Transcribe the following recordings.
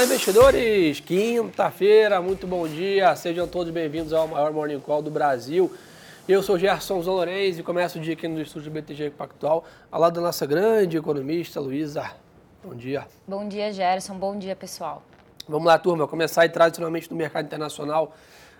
Olá, investidores! Quinta-feira, muito bom dia. Sejam todos bem-vindos ao maior Morning Call do Brasil. Eu sou Gerson Zolorenz e começo o dia aqui no estúdio BTG Pactual, ao lado da nossa grande economista, Luísa. Bom dia. Bom dia, Gerson. Bom dia, pessoal. Vamos lá, turma. Começar aí tradicionalmente no mercado internacional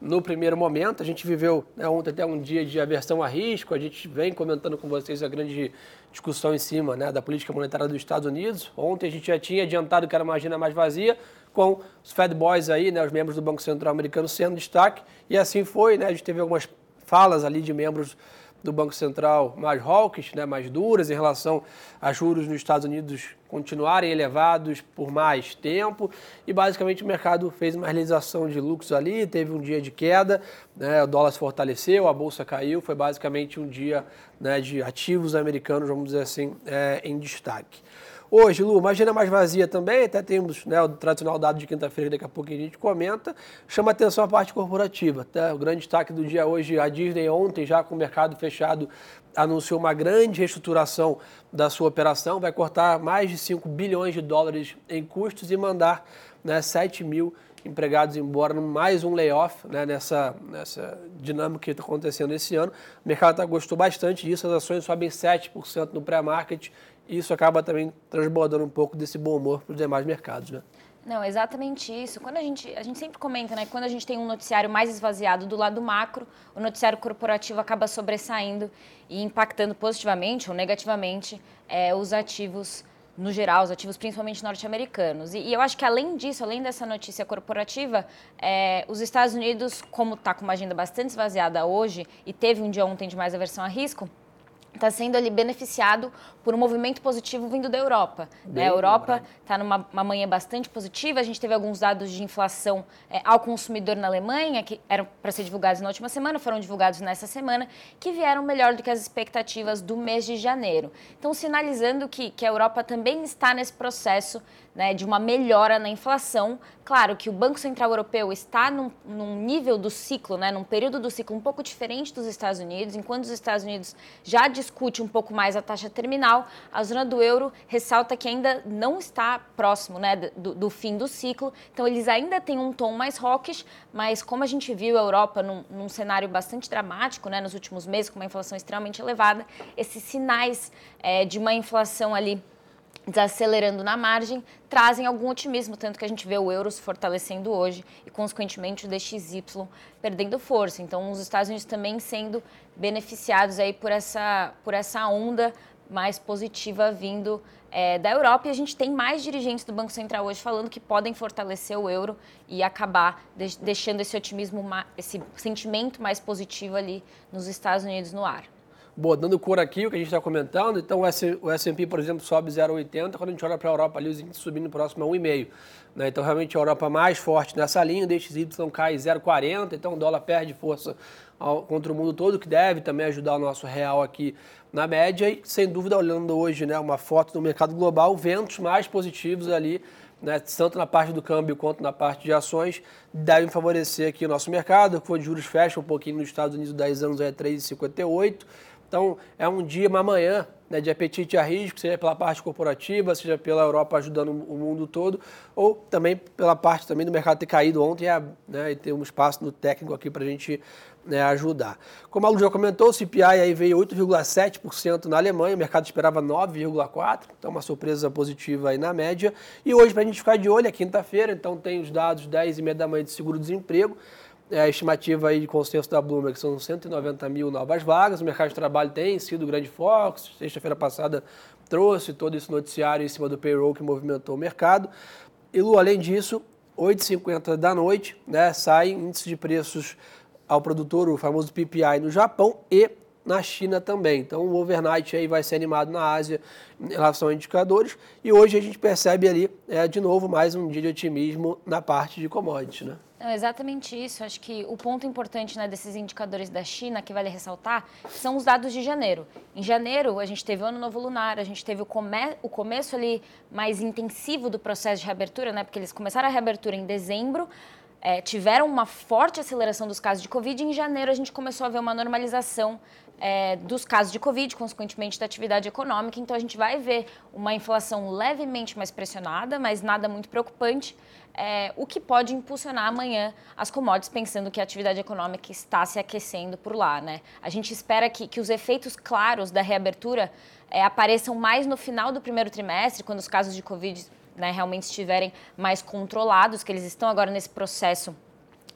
no primeiro momento. A gente viveu né, ontem até um dia de aversão a risco, a gente vem comentando com vocês a grande discussão em cima né, da política monetária dos Estados Unidos. Ontem a gente já tinha adiantado que era uma agenda mais vazia, com os Fed Boys aí, né, os membros do Banco Central americano sendo destaque, e assim foi, né, a gente teve algumas falas ali de membros do Banco Central mais hawkish, né, mais duras em relação a juros nos Estados Unidos continuarem elevados por mais tempo e basicamente o mercado fez uma realização de lucros ali, teve um dia de queda, né, o dólar se fortaleceu, a bolsa caiu, foi basicamente um dia né, de ativos americanos, vamos dizer assim, é, em destaque. Hoje, Lu, uma agenda mais vazia também, até temos né, o tradicional dado de quinta-feira, daqui a pouco a gente comenta. Chama atenção a parte corporativa. Tá? O grande destaque do dia hoje, a Disney ontem, já com o mercado fechado, anunciou uma grande reestruturação da sua operação, vai cortar mais de 5 bilhões de dólares em custos e mandar né, 7 mil empregados embora, mais um layoff né, nessa, nessa dinâmica que está acontecendo esse ano. O mercado tá, gostou bastante disso, as ações sobem 7% no pré-market e isso acaba também transbordando um pouco desse bom humor para os demais mercados, né? Não, exatamente isso. Quando a gente, a gente sempre comenta, né? Quando a gente tem um noticiário mais esvaziado do lado macro, o noticiário corporativo acaba sobressaindo e impactando positivamente ou negativamente é, os ativos no geral, os ativos principalmente norte-americanos. E, e, eu acho que além disso, além dessa notícia corporativa, é, os Estados Unidos, como está com uma agenda bastante esvaziada hoje e teve um dia ontem de mais aversão a risco, está sendo ali beneficiado por um movimento positivo vindo da Europa. Né? A Europa está numa manhã bastante positiva. A gente teve alguns dados de inflação é, ao consumidor na Alemanha, que eram para ser divulgados na última semana, foram divulgados nessa semana, que vieram melhor do que as expectativas do mês de janeiro. Então, sinalizando que, que a Europa também está nesse processo né, de uma melhora na inflação. Claro que o Banco Central Europeu está num, num, nível do ciclo, né, num período do ciclo um pouco diferente dos Estados Unidos. Enquanto os Estados Unidos já discute um pouco mais a taxa terminal, a zona do euro ressalta que ainda não está próximo né, do, do fim do ciclo. Então, eles ainda têm um tom mais hawkish, mas como a gente viu a Europa num, num cenário bastante dramático né, nos últimos meses, com uma inflação extremamente elevada, esses sinais é, de uma inflação ali desacelerando na margem, trazem algum otimismo, tanto que a gente vê o euro se fortalecendo hoje e, consequentemente, o DXY perdendo força. Então, os Estados Unidos também sendo beneficiados aí por essa, por essa onda mais positiva vindo é, da Europa. E a gente tem mais dirigentes do Banco Central hoje falando que podem fortalecer o euro e acabar de, deixando esse otimismo, esse sentimento mais positivo ali nos Estados Unidos no ar. Boa, dando cor aqui, o que a gente está comentando, então o S&P, por exemplo, sobe 0,80, quando a gente olha para a Europa ali, os índices subindo próximo a 1,5. Né? Então, realmente, a Europa mais forte nessa linha, o DXY cai 0,40, então o dólar perde força ao, contra o mundo todo, que deve também ajudar o nosso real aqui na média. E, sem dúvida, olhando hoje né, uma foto do mercado global, ventos mais positivos ali, né, tanto na parte do câmbio quanto na parte de ações, devem favorecer aqui o nosso mercado. O de juros fecha um pouquinho nos Estados Unidos, 10 anos é 3,58. Então, é um dia, uma manhã né, de apetite a risco, seja pela parte corporativa, seja pela Europa ajudando o mundo todo, ou também pela parte também do mercado ter caído ontem né, e ter um espaço no técnico aqui para a gente né, ajudar. Como a Lu já comentou, o CPI aí veio 8,7% na Alemanha, o mercado esperava 9,4%, então uma surpresa positiva aí na média. E hoje, para a gente ficar de olho, é quinta-feira, então tem os dados 10 e meia da manhã de seguro-desemprego, é, a estimativa aí de consenso da Bloomberg são 190 mil novas vagas. O mercado de trabalho tem sido grande foco. Sexta-feira passada trouxe todo esse noticiário em cima do payroll que movimentou o mercado. E, Lu, além disso, 8h50 da noite, né, sai índice de preços ao produtor, o famoso PPI no Japão e na China também. Então o overnight aí vai ser animado na Ásia em relação a indicadores. E hoje a gente percebe ali, é, de novo, mais um dia de otimismo na parte de commodities, né? Não, exatamente isso. Acho que o ponto importante né, desses indicadores da China, que vale ressaltar, são os dados de janeiro. Em janeiro, a gente teve o Ano Novo Lunar, a gente teve o, come o começo ali mais intensivo do processo de reabertura, né, porque eles começaram a reabertura em dezembro, é, tiveram uma forte aceleração dos casos de Covid. Em janeiro, a gente começou a ver uma normalização é, dos casos de Covid, consequentemente da atividade econômica. Então, a gente vai ver uma inflação levemente mais pressionada, mas nada muito preocupante, é, o que pode impulsionar amanhã as commodities, pensando que a atividade econômica está se aquecendo por lá. Né? A gente espera que, que os efeitos claros da reabertura é, apareçam mais no final do primeiro trimestre, quando os casos de Covid né, realmente estiverem mais controlados, que eles estão agora nesse processo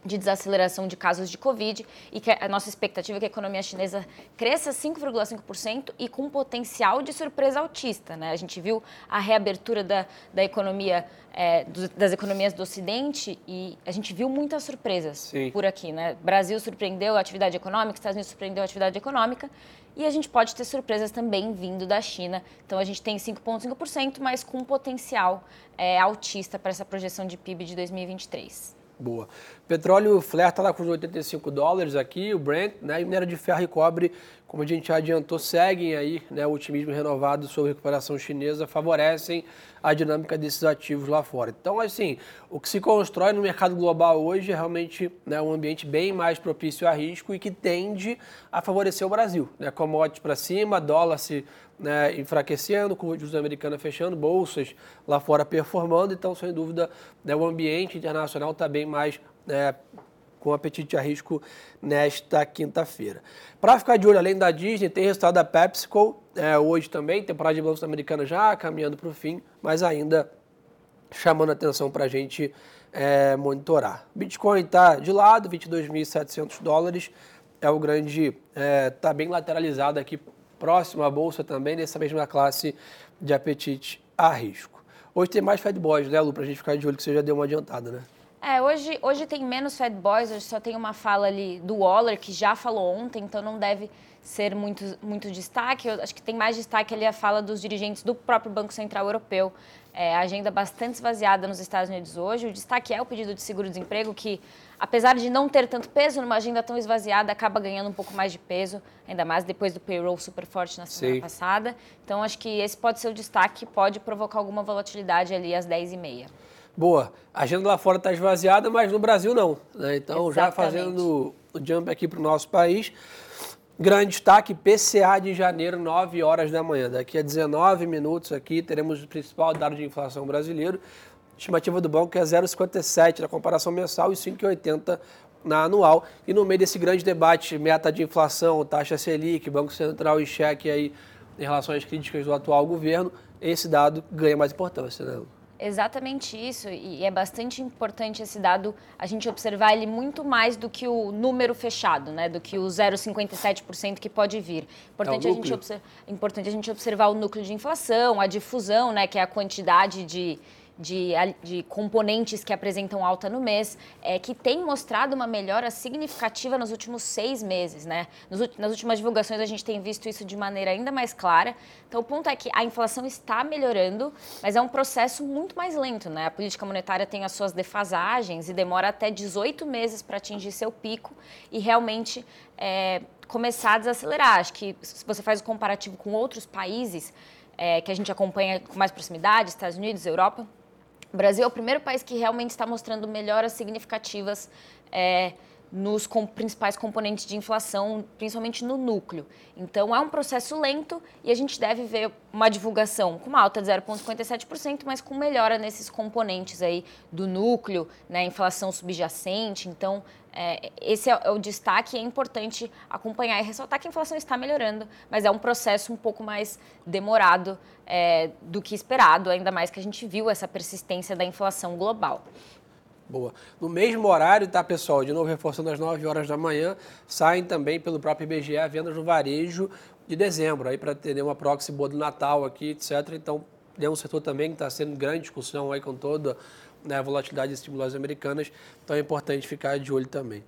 de desaceleração de casos de Covid e que a nossa expectativa é que a economia chinesa cresça 5,5% e com potencial de surpresa altista. Né? A gente viu a reabertura da, da economia, é, do, das economias do Ocidente e a gente viu muitas surpresas Sim. por aqui. Né? Brasil surpreendeu a atividade econômica, Estados Unidos surpreendeu a atividade econômica e a gente pode ter surpresas também vindo da China. Então a gente tem 5,5%, mas com potencial é, altista para essa projeção de PIB de 2023. Boa. Petróleo flerta lá com os 85 dólares aqui, o Brent, né? E minério de ferro e cobre, como a gente já adiantou, seguem aí, né? O otimismo renovado sobre a recuperação chinesa favorecem a dinâmica desses ativos lá fora. Então, assim, o que se constrói no mercado global hoje é realmente né, um ambiente bem mais propício a risco e que tende a favorecer o Brasil. Né? Commodities para cima, dólar se né, enfraquecendo, com o juros americana fechando, bolsas lá fora performando, então, sem dúvida, né, o ambiente internacional está bem mais né, com apetite a risco nesta quinta-feira. Para ficar de olho, além da Disney, tem resultado da PepsiCo é, hoje também, temporada de bolsa americana já caminhando para o fim, mas ainda chamando atenção para a gente é, monitorar. Bitcoin está de lado, 22.700 dólares, é o grande, está é, tá bem lateralizado aqui próximo à bolsa também, nessa mesma classe de apetite a risco. Hoje tem mais Fed Boys, né, Lu, para a gente ficar de olho, que você já deu uma adiantada, né? É, hoje, hoje tem menos Fed Boys, hoje só tem uma fala ali do Waller, que já falou ontem, então não deve ser muito, muito destaque. Eu acho que tem mais destaque ali a fala dos dirigentes do próprio Banco Central Europeu. É, a agenda bastante esvaziada nos Estados Unidos hoje. O destaque é o pedido de seguro-desemprego, que, apesar de não ter tanto peso numa agenda tão esvaziada, acaba ganhando um pouco mais de peso, ainda mais depois do payroll super forte na semana Sim. passada. Então, acho que esse pode ser o destaque, pode provocar alguma volatilidade ali às 10h30. Boa. A agenda lá fora está esvaziada, mas no Brasil não. Né? Então, Exatamente. já fazendo o jump aqui para o nosso país. Grande destaque, PCA de janeiro, 9 horas da manhã. Daqui a 19 minutos aqui teremos o principal dado de inflação brasileiro. Estimativa do banco é 0,57 na comparação mensal e 5,80 na anual. E no meio desse grande debate, meta de inflação, taxa Selic, Banco Central em xeque aí em relação às críticas do atual governo, esse dado ganha mais importância, né? Exatamente isso, e é bastante importante esse dado a gente observar ele muito mais do que o número fechado, né? Do que o 0,57% que pode vir. Importante, é a gente importante a gente observar o núcleo de inflação, a difusão, né? Que é a quantidade de, de, de, componentes que apresentam alta no mês, é, que tem mostrado uma melhora significativa nos últimos seis meses. Né? Nos, nas últimas divulgações a gente tem visto isso de maneira ainda mais clara. Então o ponto é que a inflação está melhorando, mas é um processo muito mais lento. Né? A política monetária tem as suas defasagens e demora até 18 meses para atingir seu pico e realmente é, começar a desacelerar. Acho que se você faz o comparativo com outros países, é, que a gente acompanha com mais proximidade, Estados Unidos, Europa, o Brasil é o primeiro país que realmente está mostrando melhoras significativas é, nos com, principais componentes de inflação, principalmente no núcleo. Então, é um processo lento e a gente deve ver uma divulgação com uma alta de 0,57%, mas com melhora nesses componentes aí do núcleo, né, inflação subjacente. Então, é, esse é, é o destaque e é importante acompanhar e ressaltar que a inflação está melhorando, mas é um processo um pouco mais demorado é, do que esperado, ainda mais que a gente viu essa persistência da inflação global. Boa. No mesmo horário, tá, pessoal? De novo, reforçando às 9 horas da manhã, saem também pelo próprio IBGE a vendas no varejo de dezembro, aí para ter uma proxy boa do Natal aqui, etc. Então, é um setor também que está sendo grande discussão aí com toda né, a volatilidade das estimulações americanas, então é importante ficar de olho também.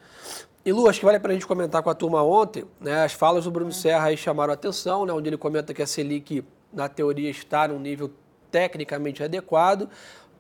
E Lu, acho que vale para a gente comentar com a turma ontem, né, as falas do Bruno Serra aí chamaram a atenção, né, onde ele comenta que a Selic, na teoria, está num nível tecnicamente adequado,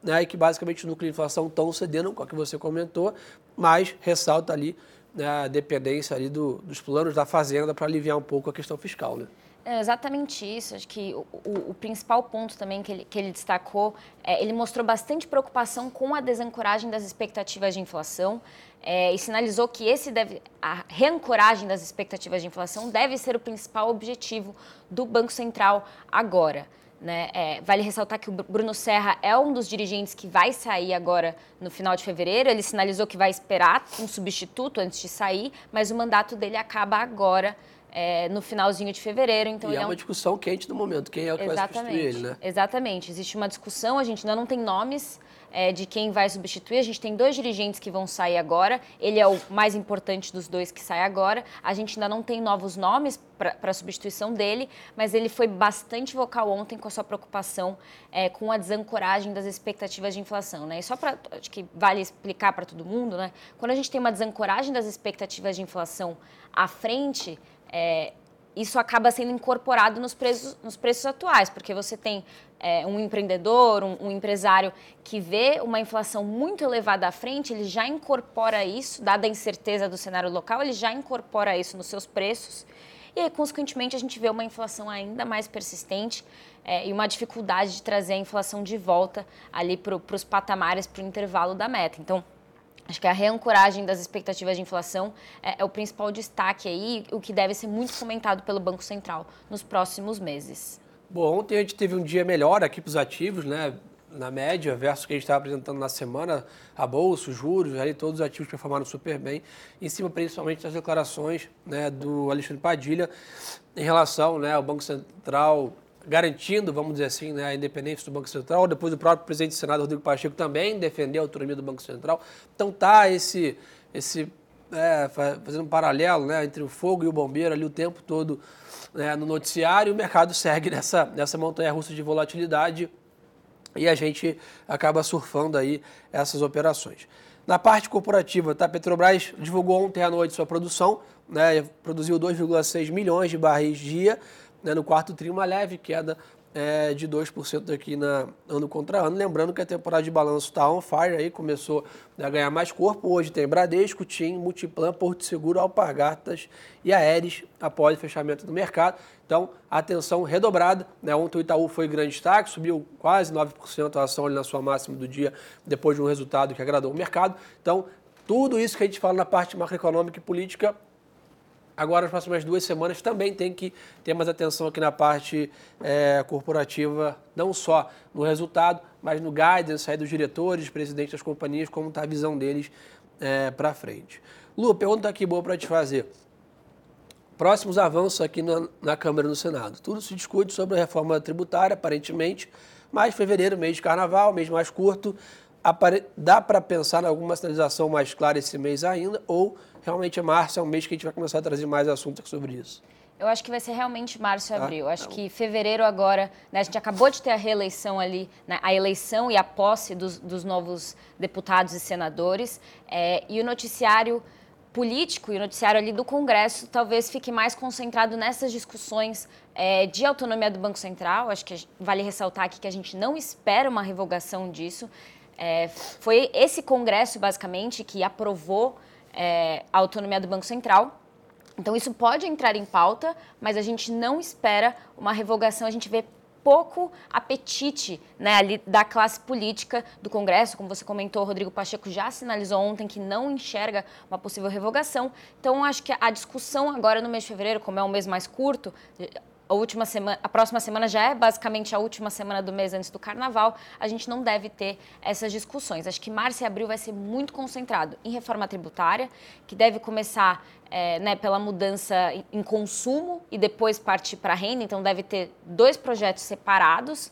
né, e que basicamente o núcleo de inflação estão cedendo com o que você comentou, mas ressalta ali né, a dependência ali do, dos planos da Fazenda para aliviar um pouco a questão fiscal. Né? É exatamente isso. Acho que o, o, o, principal ponto também que ele, que ele destacou, é, ele mostrou bastante preocupação com a desancoragem das expectativas de inflação é, e sinalizou que esse deve, a reancoragem das expectativas de inflação deve ser o principal objetivo do Banco Central agora. Né? É, vale ressaltar que o Bruno Serra é um dos dirigentes que vai sair agora no final de fevereiro. Ele sinalizou que vai esperar um substituto antes de sair, mas o mandato dele acaba agora é, no finalzinho de fevereiro. Então e é, é uma discussão quente no momento, quem é o que Exatamente. vai substituir ele, né? Exatamente, existe uma discussão, a gente ainda não tem nomes é, de quem vai substituir. A gente tem dois dirigentes que vão sair agora, ele é o mais importante dos dois que sai agora. A gente ainda não tem novos nomes para a substituição dele, mas ele foi bastante vocal ontem com a sua preocupação é, com a desancoragem das expectativas de inflação. Né? E só para, acho que vale explicar para todo mundo, né? quando a gente tem uma desancoragem das expectativas de inflação à frente, é, isso acaba sendo incorporado nos preços, nos preços atuais, porque você tem é, um empreendedor, um, um, empresário que vê uma inflação muito elevada à frente, ele já incorpora isso, dada a incerteza do cenário local, ele já incorpora isso nos seus preços. E aí, consequentemente, a gente vê uma inflação ainda mais persistente é, e uma dificuldade de trazer a inflação de volta ali para os patamares, para o intervalo da meta. Então, Acho que a reancoragem das expectativas de inflação é, é, o principal destaque aí, o que deve ser muito comentado pelo Banco Central nos próximos meses. Bom, ontem a gente teve um dia melhor aqui para os ativos, né? Na média, versus o que a gente estava apresentando na semana, a bolsa, os juros, aí todos os ativos performaram super bem, em cima principalmente das declarações né, do Alexandre Padilha em relação né, ao Banco Central garantindo, vamos dizer assim, né, a independência do Banco Central. Depois o próprio presidente do Senado, Rodrigo Pacheco, também defendeu a autonomia do Banco Central. Então tá esse, esse é, fazendo um paralelo né, entre o fogo e o bombeiro ali o tempo todo né, no noticiário. O mercado segue nessa, nessa montanha russa de volatilidade e a gente acaba surfando aí essas operações. Na parte corporativa, tá? Petrobras divulgou ontem à noite sua produção, né, produziu 2,6 milhões de barris dia, né, no quarto tri, uma leve queda é, de 2% aqui na ano contra ano. Lembrando que a temporada de balanço está on fire, aí começou a ganhar mais corpo. Hoje tem Bradesco, TIM, Multiplan, Porto Seguro, Alpargatas e Aeres após o fechamento do mercado. Então, atenção redobrada. Né? Ontem o Itaú foi grande destaque, subiu quase 9% a ação ali na sua máxima do dia, depois de um resultado que agradou o mercado. Então, tudo isso que a gente fala na parte macroeconômica e política Agora, nas próximas duas semanas, também tem que ter mais atenção aqui na parte é, corporativa, não só no resultado, mas no guidance aí dos diretores, presidentes das companhias, como está a visão deles é, para frente. Lu, pergunta aqui boa para te fazer. Próximos avanços aqui na, na Câmara e no Senado. Tudo se discute sobre a reforma tributária, aparentemente, mas fevereiro, mês de carnaval, mês mais curto, dá para pensar em alguma sinalização mais clara esse mês ainda ou realmente março é um mês que a gente vai começar a trazer mais assuntos sobre isso? Eu acho que vai ser realmente março e tá? abril. Acho que fevereiro agora, né, a gente acabou de ter a reeleição ali, né, a eleição e a posse dos, dos novos deputados e senadores, é, e o noticiário político e o noticiário ali do Congresso talvez fique mais concentrado nessas discussões é, de autonomia do Banco Central. Acho que vale ressaltar aqui que a gente não espera uma revogação disso. É, foi esse Congresso, basicamente, que aprovou é, a autonomia do Banco Central. Então, isso pode entrar em pauta, mas a gente não espera uma revogação. A gente vê pouco apetite né, ali da classe política do Congresso. Como você comentou, Rodrigo Pacheco já sinalizou ontem que não enxerga uma possível revogação. Então, acho que a discussão agora no mês de fevereiro, como é um mês mais curto, a última semana, a próxima semana já é basicamente a última semana do mês antes do carnaval, a gente não deve ter essas discussões. Acho que março e abril vai ser muito concentrado em reforma tributária, que deve começar é, né, pela mudança em consumo e depois partir para renda, então deve ter dois projetos separados,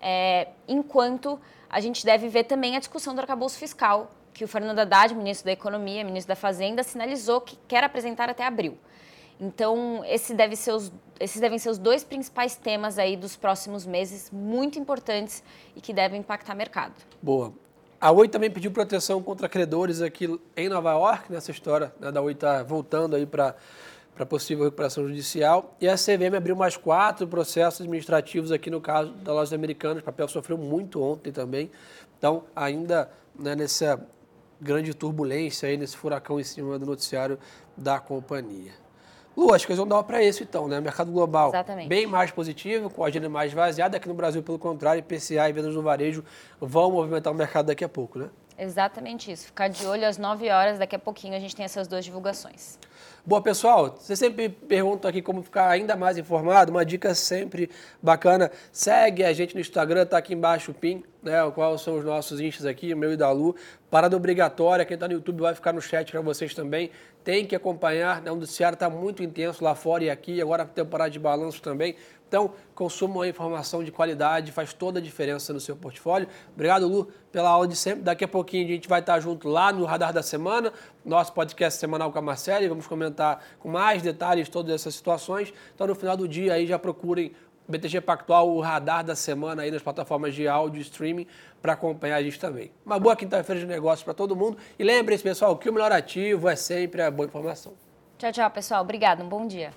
é, enquanto a gente deve ver também a discussão do arcabouço fiscal, que o Fernando Haddad, ministro da Economia, ministro da Fazenda, sinalizou que quer apresentar até abril. Então, esse deve ser os, esses devem ser os dois principais temas aí dos próximos meses, muito importantes e que devem impactar o mercado. Boa. A Oi também pediu proteção contra credores aqui em Nova York, nessa história né, da Oi está voltando aí para para possível recuperação judicial. E a CVM abriu mais quatro processos administrativos aqui no caso da loja americana. O papel sofreu muito ontem também. Então, ainda né, nessa grande turbulência aí, nesse furacão em cima do noticiário da companhia. Lu, as coisas vão dar para isso então, né? Mercado global Exatamente. bem mais positivo, com a agenda mais vaziada. Aqui no Brasil, pelo contrário, IPCA e vendas no varejo vão movimentar o mercado daqui a pouco, né? Exatamente isso. Ficar de olho às 9 horas, daqui a pouquinho a gente tem essas duas divulgações. Boa, pessoal, você sempre pergunta aqui como ficar ainda mais informado, uma dica sempre bacana, segue a gente no Instagram, tá aqui embaixo o PIN, né, quais são os nossos instas aqui, o meu e da Lu, parada obrigatória, quem está no YouTube vai ficar no chat para vocês também, tem que acompanhar, né, o noticiário está muito intenso lá fora e aqui, agora temporada de balanço também, então, consumam a informação de qualidade, faz toda a diferença no seu portfólio. Obrigado, Lu, pela aula de sempre. Daqui a pouquinho a gente vai estar junto lá no Radar da Semana, nosso podcast semanal com a Marcela, e vamos com mais detalhes todas essas situações. Então, no final do dia, aí já procurem BTG Pactual, o Radar da Semana aí nas plataformas de áudio e streaming para acompanhar a gente também. Uma boa quinta-feira de negócios para todo mundo. E lembre-se, pessoal, que o melhor ativo é sempre a boa informação. Tchau, tchau, pessoal. Obrigado. Um bom dia.